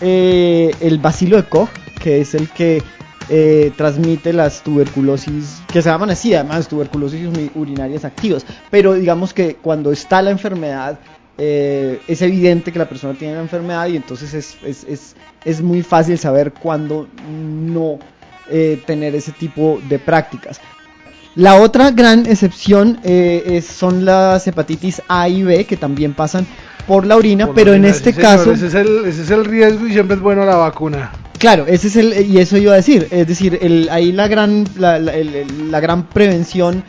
eh, el bacilo de Koch, que es el que eh, transmite las tuberculosis, que se llaman así, además, tuberculosis uri- urinarias activas. Pero digamos que cuando está la enfermedad, eh, es evidente que la persona tiene la enfermedad y entonces es, es, es, es muy fácil saber cuándo no tener ese tipo de prácticas. La otra gran excepción eh, es- son las hepatitis A y B, que también pasan por la orina, Por pero en este sí, caso... Ese es, el, ese es el riesgo y siempre es bueno la vacuna. Claro, ese es el y eso iba a decir, es decir, el, ahí la gran la, la- el- el- la gran prevención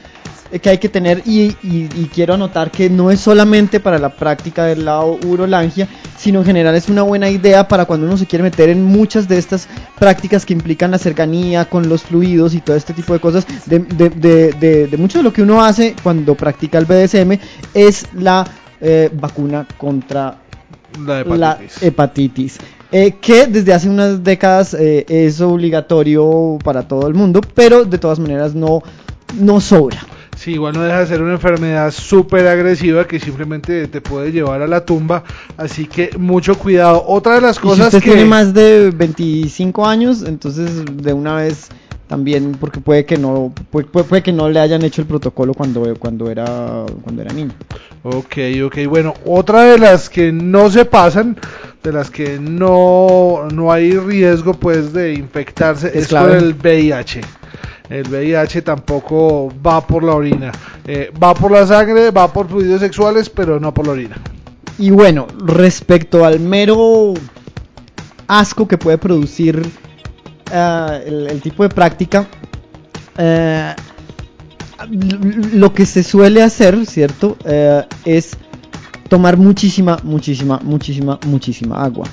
que hay que tener y, y- y quiero anotar que no es solamente para la práctica del lado urolangia, sino en general es una buena idea para cuando uno se quiere meter en muchas de estas prácticas que implican la cercanía con los fluidos y todo este tipo de cosas. De, de- de- mucho de lo que uno hace cuando practica el BDSM es la eh, vacuna contra La la hepatitis. hepatitis. eh, que desde hace unas décadas eh, es obligatorio para todo el mundo, pero de todas maneras no, no sobra. Sí, igual no deja de ser una enfermedad súper agresiva que simplemente te puede llevar a la tumba. Así que mucho cuidado. Otra de las Y si cosas usted que... tiene más de 25 años, entonces de una vez también, porque puede que no, puede, puede- puede que no le hayan hecho el protocolo cuando, cuando era, cuando era niño. Ok, ok, bueno, otra de las que no se pasan, de las que no, no hay riesgo pues de infectarse, Es es, clave. con el VIH. El VIH tampoco va por la orina, Eh, va por la sangre, va por fluidos sexuales, pero no por la orina. Y bueno, respecto al mero asco que puede producir ah, el, tipo de práctica, eh, lo que se suele hacer, ¿cierto? Eh, es tomar muchísima, muchísima, muchísima, muchísima agua.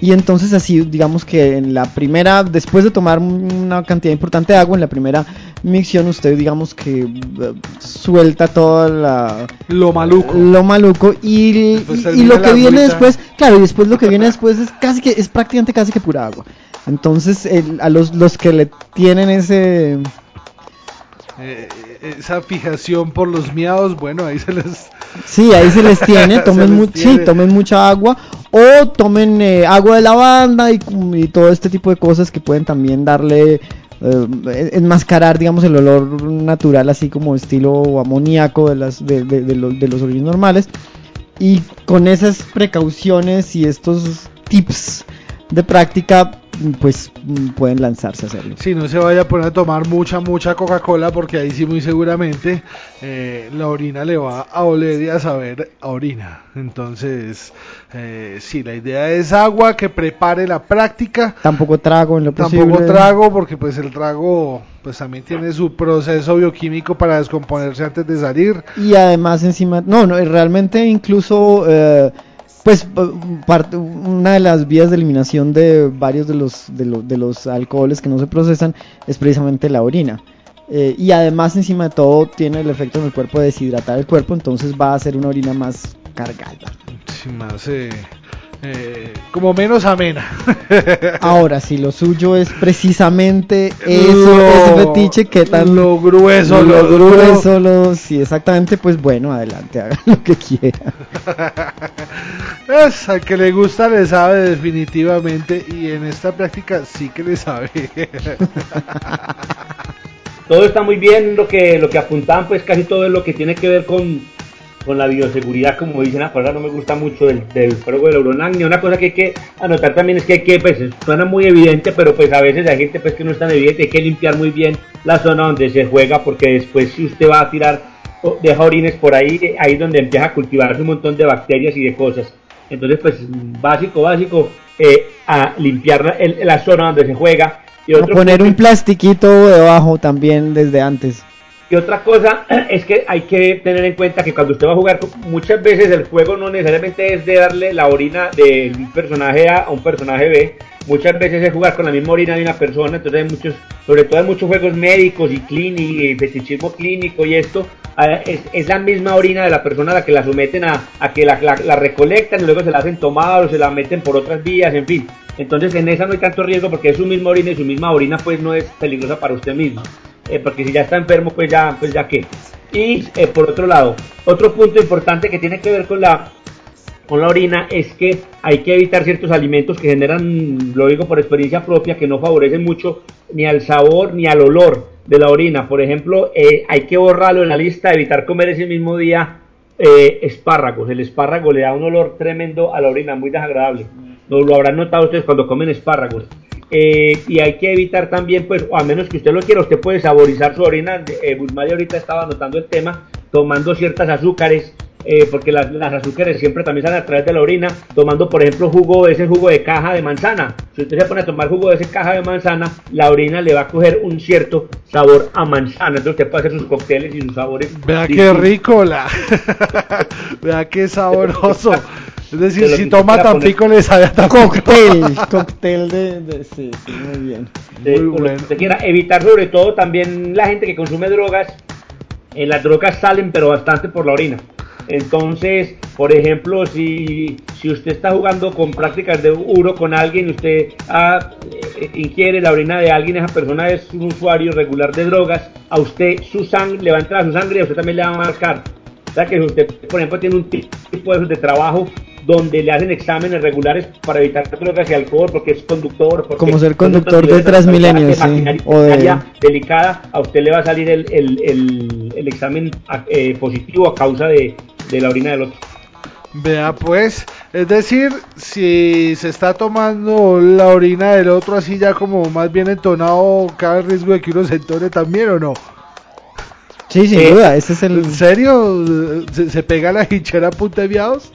Y entonces así, digamos que en la primera, después de tomar una cantidad importante de agua, en la primera micción usted digamos que eh, suelta toda la... Lo maluco. Lo maluco y, y- lo que viene agüita. después, claro, y después lo que viene después es casi que, es prácticamente casi que pura agua. Entonces el- a los, los que le tienen ese... Eh, esa fijación por los miados, bueno, ahí se les... Sí, ahí se les tiene, tomen, les mu- tiene. sí, tomen mucha agua o tomen eh, agua de lavanda y, y todo este tipo de cosas que pueden también darle, eh, enmascarar, digamos, el olor natural, así como estilo amoníaco de, las, de, de- de los, de los orígenes normales. Y con esas precauciones y estos tips de práctica, pues mm, pueden lanzarse a hacerlo. Si no se vaya a poner a tomar mucha, mucha Coca-Cola, porque ahí sí muy seguramente eh, la orina le va a oler y a saber a orina. Entonces, eh, sí, la idea es agua que prepare la práctica. Tampoco trago en lo posible. Tampoco trago, porque pues el trago pues también tiene su proceso bioquímico para descomponerse antes de salir. Y además encima, no, no, realmente incluso, eh, pues parte- una de las vías de eliminación de varios de los, de, de los alcoholes que no se procesan es precisamente la orina. Eh, y además encima de todo tiene el efecto en el cuerpo de deshidratar el cuerpo, entonces va a ser una orina más cargada. Más, eh, eh, como menos amena. Ahora, si lo suyo es precisamente eso, Lo- ese fetiche, ¿qué tan lo grueso, lo lo grueso, lo- sí, exactamente, pues bueno, adelante, haga lo que quiera. Es, al que le gusta le sabe definitivamente y en esta práctica sí que le sabe. todo está muy bien lo que lo que apuntaban pues casi todo es lo que tiene que ver con, con la bioseguridad como dicen la palabra no me gusta mucho del, del fuego del Euronagnia una cosa que hay que anotar también es que hay que pues suena muy evidente pero pues a veces hay gente pues que no es tan evidente hay que limpiar muy bien la zona donde se juega porque después si usted va a tirar deja orines por ahí eh, ahí es donde empieza a cultivarse un montón de bacterias y de cosas. Entonces pues básico básico eh, a limpiar la, el- la zona donde se juega. Y A otro poner un plastiquito debajo también desde antes. Y otra cosa es que hay que tener en cuenta que cuando usted va a jugar, muchas veces el juego no necesariamente es de darle la orina de un personaje A a un personaje B. Muchas veces es jugar con la misma orina de una persona. Entonces hay muchos, sobre todo hay muchos juegos médicos y clínicos y fetichismo clínico y esto. Es, es la misma orina de la persona a la que la someten a, a que la, la- la recolectan y luego se la hacen tomar o se la meten por otras vías, en fin. Entonces en esa no hay tanto riesgo porque es su misma orina y su misma orina pues no es peligrosa para usted mismo eh, porque si ya está enfermo, pues ya, pues ya qué. Y eh, por otro lado, otro punto importante que tiene que ver con la con la orina es que hay que evitar ciertos alimentos que generan, lo digo por experiencia propia, que no favorecen mucho ni al sabor ni al olor de la orina. Por ejemplo, eh, hay que borrarlo en la lista, evitar comer ese mismo día eh, espárragos. El espárrago le da un olor tremendo a la orina, muy desagradable. Lo, lo habrán notado ustedes cuando comen espárragos. Eh, y hay que evitar también, pues, o a menos que usted lo quiera, usted puede saborizar su orina. Eh, Bulmari ahorita estaba anotando el tema, tomando ciertas azúcares, eh, porque las, las azúcares siempre también salen a través de la orina, tomando, por ejemplo, jugo, ese jugo de caja de manzana. Si usted se pone a tomar jugo de esa caja de manzana, la orina le va a coger un cierto sabor a manzana. Entonces usted puede hacer sus cócteles y sus sabores. Vea qué rico la. Vea qué sabroso. Es decir, si toma quiera poner. Tampico le sabe a Tampico. Cóctel, cóctel de, de- sí, sí, muy bien. de- Muy bueno. usted quiera. Evitar sobre todo también la gente que consume drogas. eh, las drogas salen pero bastante por la orina. Entonces, por ejemplo, si, si usted está jugando con prácticas de uro con alguien y usted ah, eh, ingiere la orina de alguien, esa persona es un usuario regular de drogas, a usted su sangre le va a entrar a su sangre y a usted también le va a marcar. O sea que si usted, por ejemplo, tiene un tipo de trabajo donde le hacen exámenes regulares para evitar drogas y alcohol, porque es conductor. porque Como ser conductor de Transmilenio, de sí, o de- delicada, a usted le va a salir el, el, el, el examen eh, positivo a causa de, de la orina del otro. Vea pues, es decir, si se está tomando la orina del otro así ya como más bien entonado, cabe el riesgo de que uno se entone también o no. Sí, sin Eh, duda, ese es el... ¿En serio? ¿Se, se pega la hinchera a punta de viados?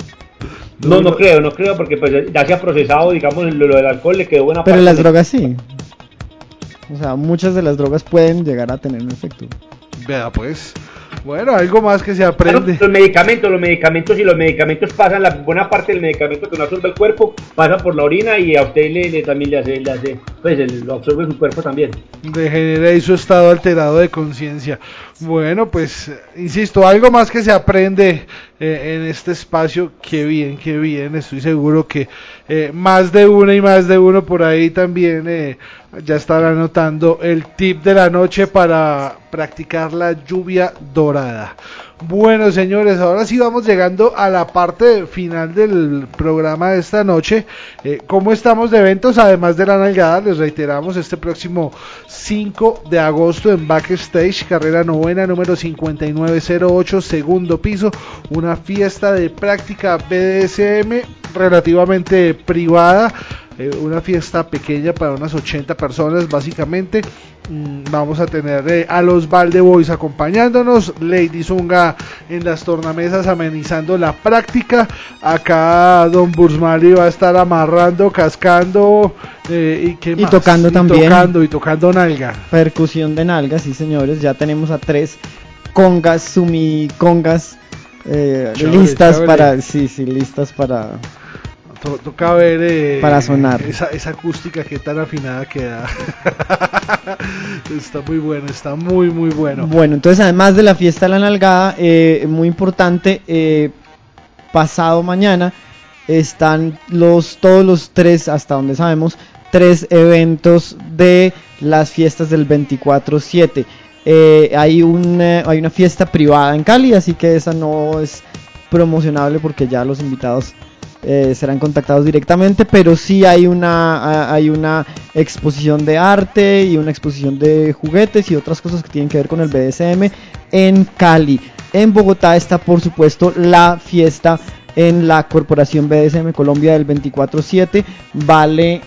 No, no creo, no creo, porque pues ya se ha procesado, digamos, lo, lo del alcohol, le quedó buena Pero parte las de- drogas sí. O sea, muchas de las drogas pueden llegar a tener un efecto. Vea pues. Bueno, algo más que se Claro, aprende. los medicamentos, los medicamentos y los medicamentos pasan, la buena parte del medicamento que no absorbe el cuerpo pasa por la orina y a usted le, le- también le hace, le hace, pues el- lo absorbe su cuerpo también. Degenera ahí su estado alterado de conciencia. Bueno, pues, insisto, algo más que se aprende eh, en este espacio. Qué bien, qué bien. Estoy seguro que eh, más de uno y más de uno por ahí también eh, ya estará anotando el tip de la noche para practicar la lluvia dorada. Bueno, señores, ahora sí vamos llegando a la parte final del programa de esta noche. Eh, ¿Cómo estamos de eventos? Además de la nalgada, les reiteramos este próximo 5 de agosto en Backstage, carrera novena número 5908, segundo piso, una fiesta de práctica BDSM relativamente privada. eh, una fiesta pequeña para unas 80 personas básicamente Mm, vamos a tener eh, a los Valde Boys acompañándonos, Lady Zunga en las tornamesas amenizando la práctica, acá Don Bursmali va a estar amarrando, cascando eh, y, ¿qué Y tocando también. tocando y tocando nalga. Percusión de nalgas, sí señores, ya tenemos a tres congas, sumi congas eh, Chévere, listas chévere. para, sí, sí, listas para, To- toca ver eh, Para sonar. Esa, esa acústica que tan afinada queda. está muy bueno, está muy muy bueno. Bueno, entonces además de la fiesta de la nalgada, eh, muy importante, eh, pasado mañana están los todos los tres, hasta donde sabemos, tres eventos de las fiestas del 24-7. Eh, hay, un, eh, hay una fiesta privada en Cali, así que esa no es promocionable porque ya los invitados eh, serán contactados directamente, pero sí hay una, hay una exposición de arte y una exposición de juguetes y otras cosas que tienen que ver con el BDSM en Cali. En Bogotá está por supuesto la fiesta en la Corporación BDSM Colombia del 24-7, vale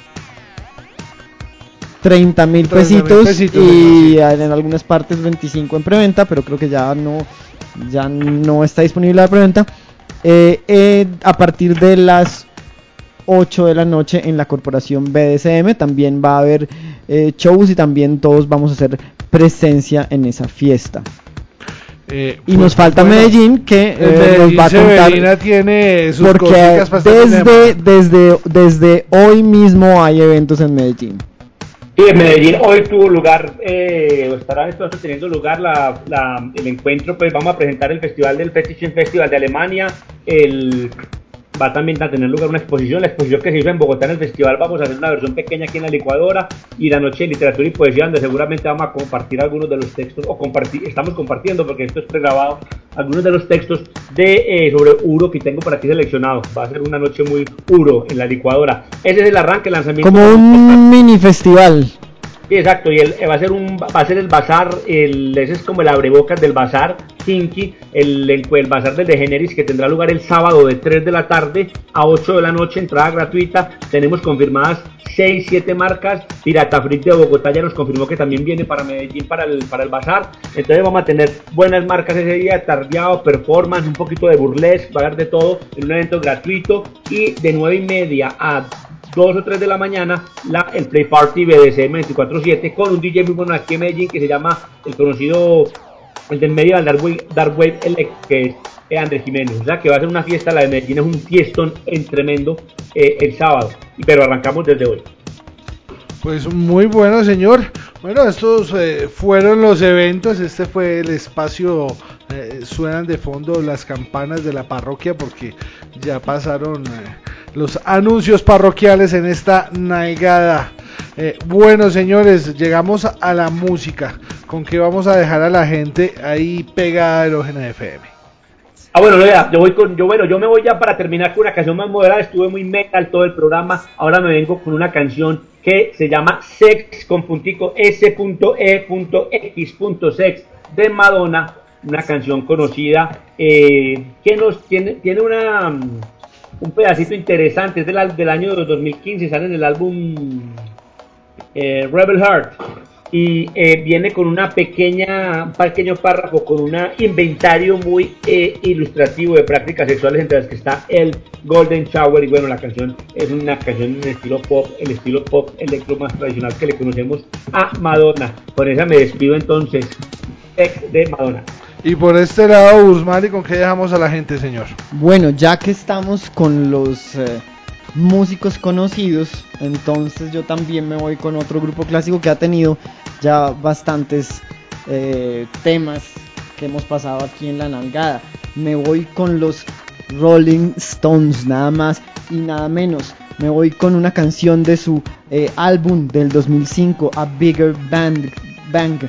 30 mil 30.000 pesitos pesitos, y en algunas partes 25 en preventa, pero creo que ya no, ya no está disponible la preventa. Eh, eh, a partir de las 8 de la noche en la corporación BDSM también va a haber eh, shows y también todos vamos a hacer presencia en esa fiesta. Eh, Y pues, nos falta bueno, Medellín que eh, Medellín nos va a contar tiene sus porque desde, desde, desde hoy mismo hay eventos en Medellín. Sí, en Medellín hoy tuvo lugar, eh, estará teniendo lugar la, la- el encuentro, pues vamos a presentar el festival del Festival de Alemania, el, va también a tener lugar una exposición, la exposición que se hizo en Bogotá en el festival, vamos a hacer una versión pequeña aquí en la licuadora y la noche de literatura y poesía donde seguramente vamos a compartir algunos de los textos, o compartir, estamos compartiendo porque esto es pregrabado, algunos de los textos de eh, sobre Uro que tengo por aquí seleccionado, va a ser una noche muy Uro en la licuadora, ese es el arranque, el lanzamiento. Como un mini festival. Sí, exacto, y el, va a ser un va a ser el bazar, el, ese es como el abrebocas del bazar Kinky, el, el bazar del Degeneris que tendrá lugar el sábado de 3 de la tarde a 8 de la noche, entrada gratuita. Tenemos confirmadas 6, 7 marcas. Pirata Freak de Bogotá ya nos confirmó que también viene para Medellín para el, para el bazar. Entonces vamos a tener buenas marcas ese día, tardeado, performance, un poquito de burlesque, va a haber de todo en un evento gratuito y de 9 y media a 2 o 3 de la mañana la, el Play Party BDSM 24-7 con un DJ muy bueno aquí en Medellín que se llama el conocido, el del medio Dark Wave, Dark Wave Elect, que es Andrés Jiménez. O sea que va a ser una fiesta, la de Medellín es un fiestón en tremendo eh, el sábado, pero arrancamos desde hoy. Pues muy bueno, señor. Bueno, estos eh, fueron los eventos. Este fue el espacio. eh, suenan de fondo las campanas de la parroquia porque ya pasaron eh, los anuncios parroquiales en esta naigada. Eh, bueno, señores, llegamos a la música. ¿Con qué vamos a dejar a la gente ahí pegada a Erógena FM? Ah, bueno, vea, yo voy con, yo bueno, yo me voy ya para terminar con una canción más moderada, estuve muy metal todo el programa, ahora me vengo con una canción que se llama Sex con puntico S.E.X.Sex de Madonna, una canción conocida eh, que nos tiene, tiene una mm, un pedacito interesante, es del, del año 2015, sale en el álbum eh, Rebel Heart y eh, viene con una pequeña, un pequeño párrafo con un inventario muy eh, ilustrativo de prácticas sexuales entre las que está el Golden Shower y bueno la canción es una canción en estilo pop, el estilo pop electro más tradicional que le conocemos a Madonna. Con esa me despido entonces, ex de Madonna. Y por este lado, Guzmán, ¿y con qué dejamos a la gente, señor? Bueno, ya que estamos con los eh, músicos conocidos, entonces yo también me voy con otro grupo clásico que ha tenido ya bastantes eh, temas que hemos pasado aquí en la nalgada. Me voy con los Rolling Stones, nada más y nada menos. Me voy con una canción de su eh, álbum del 2005, A Bigger Bang. Bang.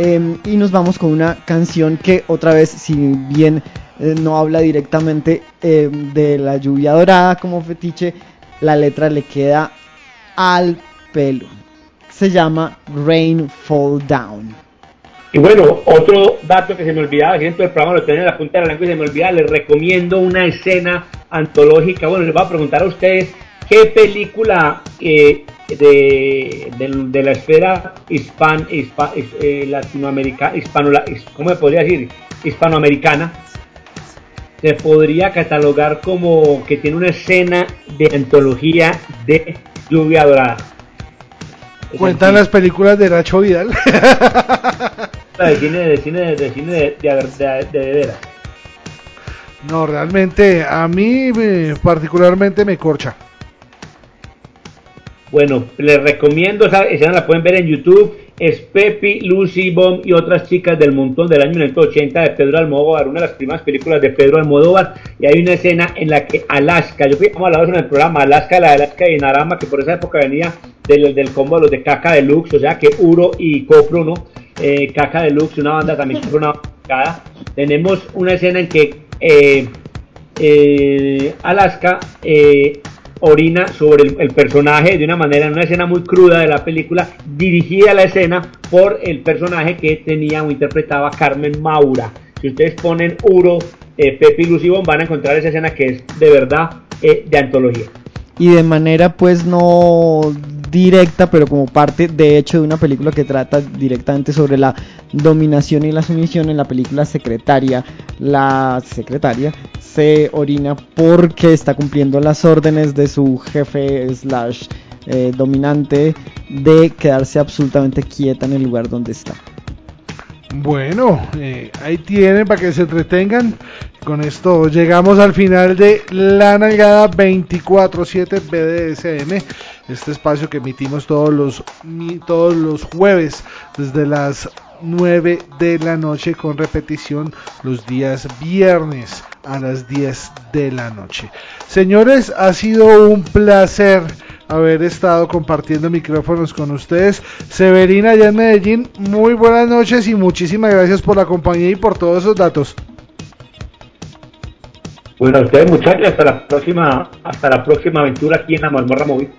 Em, y nos vamos con una canción que otra vez, si bien eh, no habla directamente em, de la lluvia dorada como fetiche, la letra le queda al pelo. Se llama Rain Fall Down. Y bueno, otro dato que se me olvidaba, siempre el programa lo tenía en la punta de la lengua y se me olvidaba, les recomiendo una escena antológica. Bueno, les voy a preguntar a ustedes qué película eh, de, de, la esfera hispan, eh, latinoamericana, hispano, ¿cómo me podría decir? Hispanoamericana, se podría catalogar como que tiene una escena de antología de lluvia dorada. Cuentan las películas de Nacho Vidal. de cine de cine de cine de, de, de, No, realmente a mí particularmente me corcha. Bueno, les recomiendo, esa escena la pueden ver en YouTube. Es Pepi, Lucy, Bomb y otras chicas del montón del año 1980 de Pedro Almodóvar, una de las primeras películas de Pedro Almodóvar. Y hay una escena en la que Alaska, yo fui hablado en el programa, Alaska, la de Alaska y Narama, que por esa época venía del, del combo de los de Caca Deluxe, o sea que Uro y Copro, ¿no? Eh, Caca Deluxe, una banda también que una Tenemos una escena en que eh, eh, Alaska eh, orina sobre el, personaje de una manera, en una escena muy cruda de la película, dirigida a la escena por el personaje que tenía o interpretaba Carmen Maura. Si ustedes ponen Uro, eh, Pepe y Lucibón, van a encontrar esa escena que es de verdad eh, de antología. Y de manera pues no directa, pero como parte de hecho de una película que trata directamente sobre la dominación y la sumisión en la película Secretaria, la secretaria se orina porque está cumpliendo las órdenes de su jefe slash eh, dominante de quedarse absolutamente quieta en el lugar donde está. Bueno, eh, ahí tienen para que se entretengan. Con esto llegamos al final de La Nalgada 24-7 BDSM. Este espacio que emitimos todos los, todos los jueves desde las 9 de la noche con repetición los días viernes a las 10 de la noche. Señores, ha sido un placer haber estado compartiendo micrófonos con ustedes. Severina allá en Medellín, muy buenas noches y muchísimas gracias por la compañía y por todos esos datos. Bueno, a ustedes muchachos, hasta la próxima, hasta la próxima aventura aquí en la mazmorra móvil.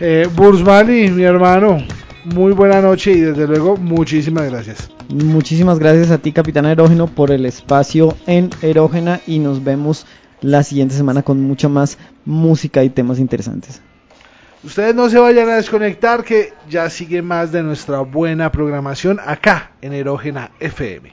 Eh, Bursmani, mi hermano, muy buena noche y desde luego muchísimas gracias. Muchísimas gracias a ti, Capitán Erógeno, por el espacio en Erógena y nos vemos la siguiente semana con mucha más música y temas interesantes. Ustedes no se vayan a desconectar que ya sigue más de nuestra buena programación acá en Erógena FM.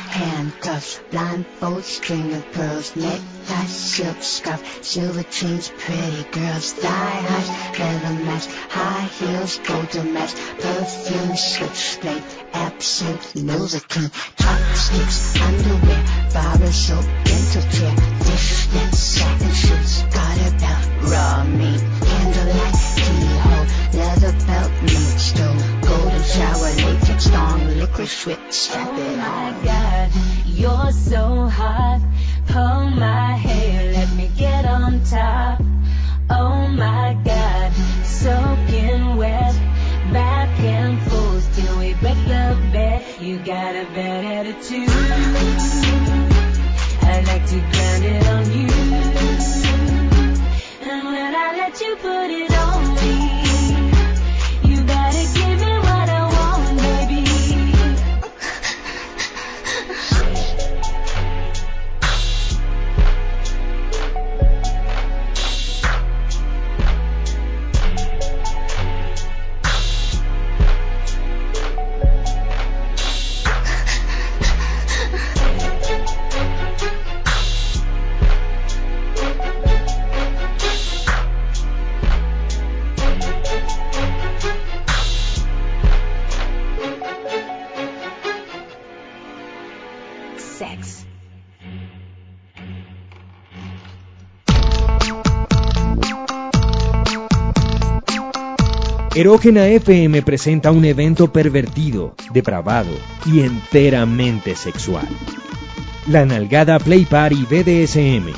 handcuffs, blindfold, string of pearls, necktie, silk scarf, silver chains, pretty girls, thigh highs, leather match, high heels, golden match, perfume, switchblade, absinthe, Novocaine, chopsticks, underwear, barber soap, dental care, dish net, satin shoes, garter belt, raw meat, candlelight, keyhole, leather belt, meat stove, golden shower, latex licorice whip, strap Oh my god, you're so hot. Pull my hair, let me get on top. Oh my god, soaking wet, back and forth till we break the bed. You got a bad attitude. I like to grind it on you. And when I let you put it on Erógena FM presenta un evento pervertido, depravado y enteramente sexual. La Nalgada Play Party BDSM,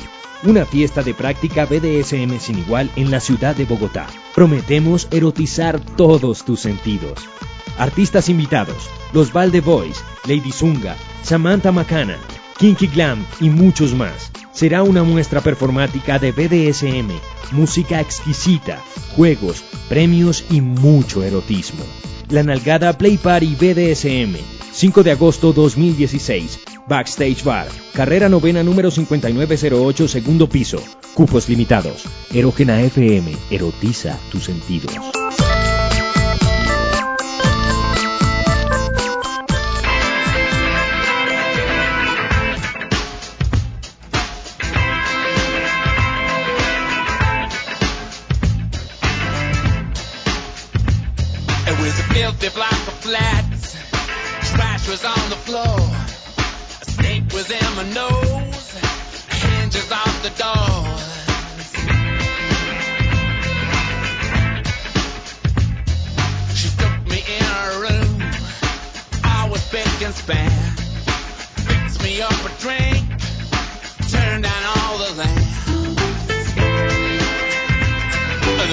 una fiesta de práctica BDSM sin igual en la ciudad de Bogotá. Prometemos erotizar todos tus sentidos. Artistas invitados, los Valde Boys, Lady Zunga, Samantha Macana, Kinky Glam y muchos más. Será una muestra performática de BDSM, música exquisita, juegos, premios y mucho erotismo. La Nalgada Play Party BDSM, 5 de agosto 2016. Backstage Bar, carrera novena número 5908, segundo piso. Cupos limitados. Erógena FM, erotiza tus sentidos. filthy block of flats. Trash was on the floor. A snake was in my nose. Hinges off the door. was big and span. Fixed me up a drink, turned down all the lamps.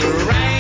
The rain